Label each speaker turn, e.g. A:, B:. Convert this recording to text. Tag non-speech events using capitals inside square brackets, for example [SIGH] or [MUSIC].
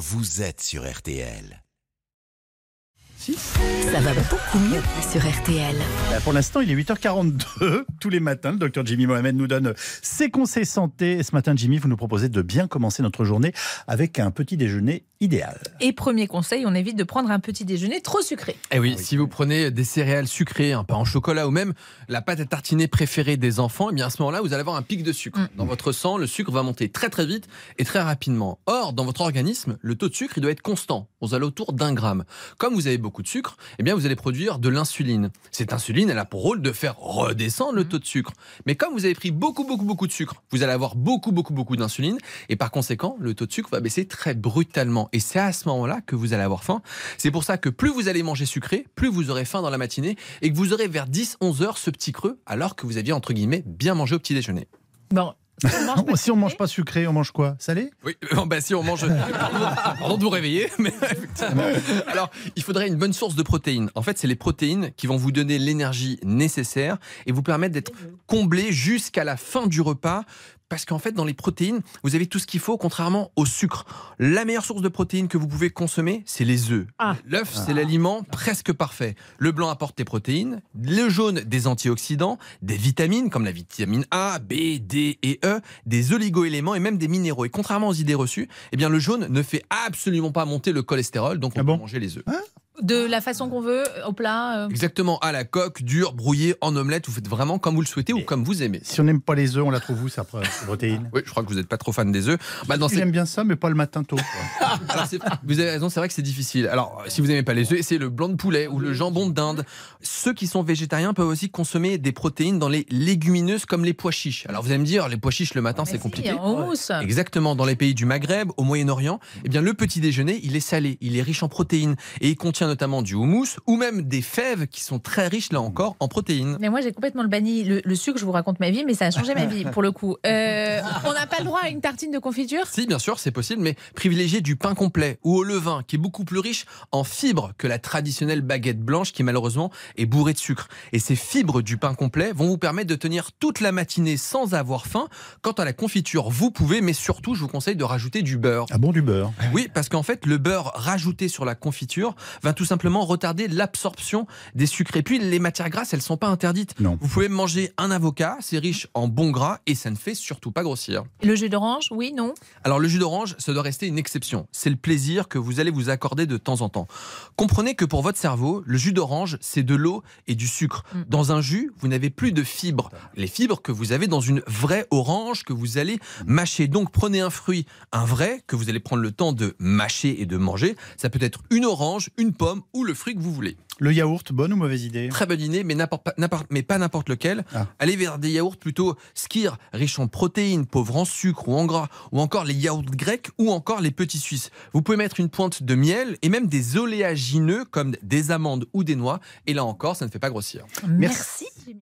A: vous êtes sur RTL.
B: Ça va beaucoup mieux sur RTL.
C: Bah, Pour l'instant, il est 8h42. [LAUGHS] Tous les matins, le docteur Jimmy Mohamed nous donne ses conseils santé. Et ce matin, Jimmy, vous nous proposez de bien commencer notre journée avec un petit déjeuner idéal.
D: Et premier conseil, on évite de prendre un petit déjeuner trop sucré.
E: Eh oui, si vous prenez des céréales sucrées, un pain en chocolat ou même la pâte à tartiner préférée des enfants, eh bien à ce moment-là, vous allez avoir un pic de sucre.
D: Mm.
E: Dans votre sang, le sucre va monter très très vite et très rapidement. Or, dans votre organisme, le taux de sucre, il doit être constant, aux alentours d'un gramme. Comme vous avez beaucoup de sucre, eh bien vous allez produire de l'insuline. Cette insuline, elle a pour rôle de faire redescendre le taux de sucre. Mais comme vous avez pris beaucoup beaucoup beaucoup de sucre, vous allez avoir beaucoup beaucoup beaucoup d'insuline et par conséquent, le taux de sucre va baisser très brutalement. Et c'est à ce moment-là que vous allez avoir faim. C'est pour ça que plus vous allez manger sucré, plus vous aurez faim dans la matinée et que vous aurez vers 10-11 heures ce petit creux alors que vous aviez entre guillemets bien mangé au petit déjeuner.
D: Bon. Si on mange [LAUGHS] pas
C: si on
D: sucré,
C: mange pas sucré, on mange quoi? Salé?
E: Oui, bah si on mange. [LAUGHS] Pardon, pardon de vous réveiller, mais effectivement. Alors, il faudrait une bonne source de protéines. En fait, c'est les protéines qui vont vous donner l'énergie nécessaire et vous permettre d'être comblé jusqu'à la fin du repas. Parce qu'en fait, dans les protéines, vous avez tout ce qu'il faut, contrairement au sucre. La meilleure source de protéines que vous pouvez consommer, c'est les œufs.
D: Ah.
E: L'œuf, c'est l'aliment presque parfait. Le blanc apporte des protéines, le jaune des antioxydants, des vitamines comme la vitamine A, B, D et E, des oligoéléments et même des minéraux. Et contrairement aux idées reçues, eh bien le jaune ne fait absolument pas monter le cholestérol, donc on
C: Ah
E: peut manger les œufs.
D: De la façon qu'on veut, au plat. euh,
E: Exactement, à la coque, dur, brouillé, en omelette, vous faites vraiment comme vous le souhaitez ou comme vous aimez.
C: Si on n'aime pas les œufs, on la trouve où, sa pro- sa protéine?
E: Oui, je crois que vous n'êtes pas trop fan des œufs. Bah,
C: J'aime bien ça, mais pas le matin tôt. [LAUGHS]
E: Alors, c'est- vous avez raison, c'est vrai que c'est difficile. Alors, si vous n'aimez pas les œufs, essayez le blanc de poulet ou le jambon de dinde. Ceux qui sont végétariens peuvent aussi consommer des protéines dans les légumineuses comme les pois chiches. Alors, vous allez me dire, les pois chiches le matin,
D: bah
E: c'est
D: si,
E: compliqué.
D: en.
E: Exactement, dans les pays du Maghreb, au Moyen-Orient, eh bien le petit déjeuner, il est salé, il est riche en protéines et il contient notamment du houmous ou même des fèves qui sont très riches là encore en protéines.
D: Mais moi, j'ai complètement le banni. Le, le sucre, je vous raconte ma vie, mais ça a changé ma vie, pour le coup. Euh, on n'a pas le droit à une tartine de confiture?
E: Si, bien sûr, c'est possible, mais privilégiez du pain complet ou au levain, qui est beaucoup plus riche en fibres que la traditionnelle baguette blanche, qui malheureusement est bourrée de sucre. Et ces fibres du pain complet vont vous permettre de tenir toute la matinée sans avoir faim. Quant à la confiture, vous pouvez, mais surtout, je vous conseille de rajouter du beurre.
C: Ah bon, du beurre?
E: Oui, parce qu'en fait, le beurre rajouté sur la confiture va tout simplement retarder l'absorption des sucres. Et puis, les matières grasses, elles sont pas interdites.
C: Non.
E: Vous pouvez manger un avocat, c'est riche en bons gras et ça ne fait surtout pas grossir.
D: Le jus d'orange, oui, non?
E: Alors le jus d'orange, ça doit rester une exception. C'est le plaisir que vous allez vous accorder de temps en temps. Comprenez que pour votre cerveau, le jus d'orange, c'est de l'eau et du sucre.
D: Mm.
E: Dans un jus, vous n'avez plus de fibres. Les fibres que vous avez dans une vraie orange que vous allez mâcher. Donc prenez un fruit, un vrai, que vous allez prendre le temps de mâcher et de manger. Ça peut être une orange, une pomme ou le fruit que vous voulez.
C: Le yaourt, bonne ou mauvaise idée?
E: Très bonne idée, mais, pas- n'importe- mais pas n'importe lequel.
C: Ah.
E: Allez vers des yaourts plutôt skir, riches en protéines, pauvres en sucre ou en gras, ou encore les yaourts grecs ou encore les petits suisses. Vous pouvez mettre une pointe de miel et même des oléagineux comme des amandes ou des noix. Et là encore, ça ne fait pas grossir.
C: Merci.
D: Merci.